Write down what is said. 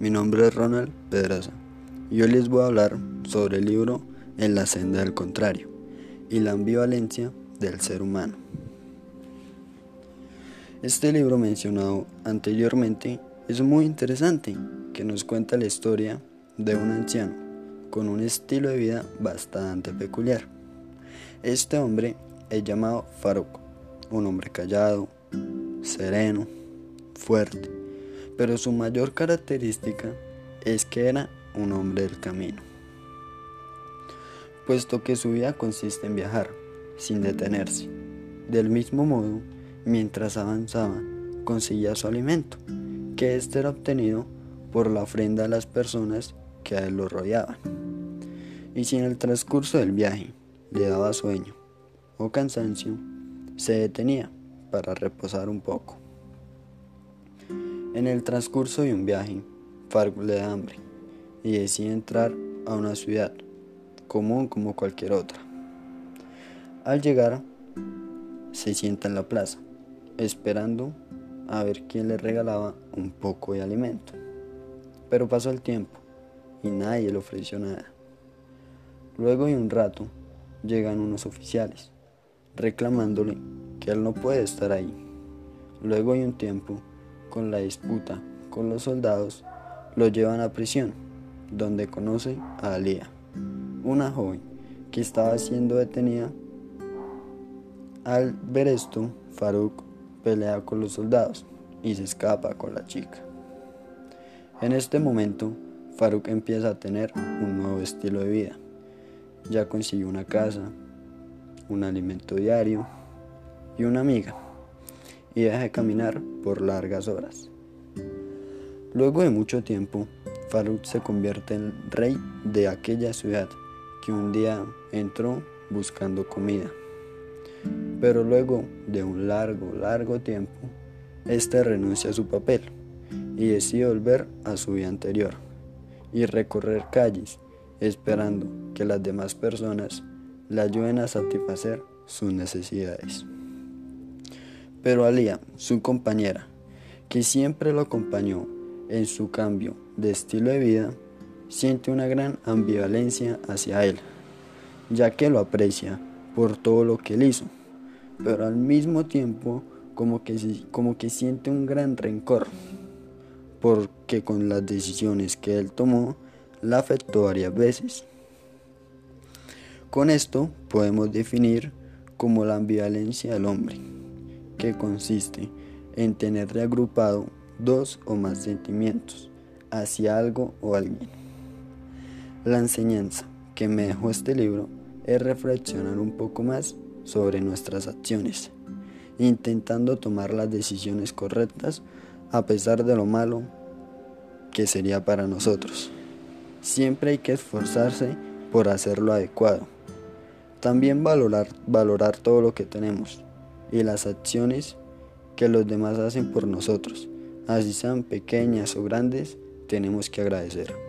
mi nombre es Ronald Pedraza y hoy les voy a hablar sobre el libro En la senda del contrario y la ambivalencia del ser humano. Este libro mencionado anteriormente es muy interesante, que nos cuenta la historia de un anciano con un estilo de vida bastante peculiar. Este hombre es llamado Farouk, un hombre callado, sereno, fuerte, pero su mayor característica es que era un hombre del camino, puesto que su vida consiste en viajar sin detenerse. Del mismo modo, mientras avanzaba, conseguía su alimento, que éste era obtenido por la ofrenda a las personas que a él lo rodeaban. Y si en el transcurso del viaje le daba sueño o cansancio, se detenía para reposar un poco. En el transcurso de un viaje, Fargo le da hambre y decide entrar a una ciudad común como cualquier otra. Al llegar, se sienta en la plaza, esperando a ver quién le regalaba un poco de alimento. Pero pasó el tiempo y nadie le ofreció nada. Luego de un rato, llegan unos oficiales, reclamándole que él no puede estar ahí. Luego de un tiempo, con la disputa con los soldados, lo llevan a prisión, donde conoce a Alía, una joven que estaba siendo detenida. Al ver esto, Farouk pelea con los soldados y se escapa con la chica. En este momento, Farouk empieza a tener un nuevo estilo de vida. Ya consiguió una casa, un alimento diario y una amiga, y deja de caminar por largas horas. Luego de mucho tiempo, Farouk se convierte en rey de aquella ciudad que un día entró buscando comida. Pero luego de un largo, largo tiempo, éste renuncia a su papel y decide volver a su vida anterior y recorrer calles esperando que las demás personas le ayuden a satisfacer sus necesidades. Pero Alía, su compañera, que siempre lo acompañó en su cambio de estilo de vida, siente una gran ambivalencia hacia él, ya que lo aprecia por todo lo que él hizo, pero al mismo tiempo como que, como que siente un gran rencor, porque con las decisiones que él tomó, la afectó varias veces. Con esto podemos definir como la ambivalencia del hombre, que consiste en tener reagrupado dos o más sentimientos hacia algo o alguien. La enseñanza que me dejó este libro es reflexionar un poco más sobre nuestras acciones, intentando tomar las decisiones correctas a pesar de lo malo que sería para nosotros. Siempre hay que esforzarse por hacer lo adecuado también valorar, valorar todo lo que tenemos y las acciones que los demás hacen por nosotros, así sean pequeñas o grandes, tenemos que agradecer.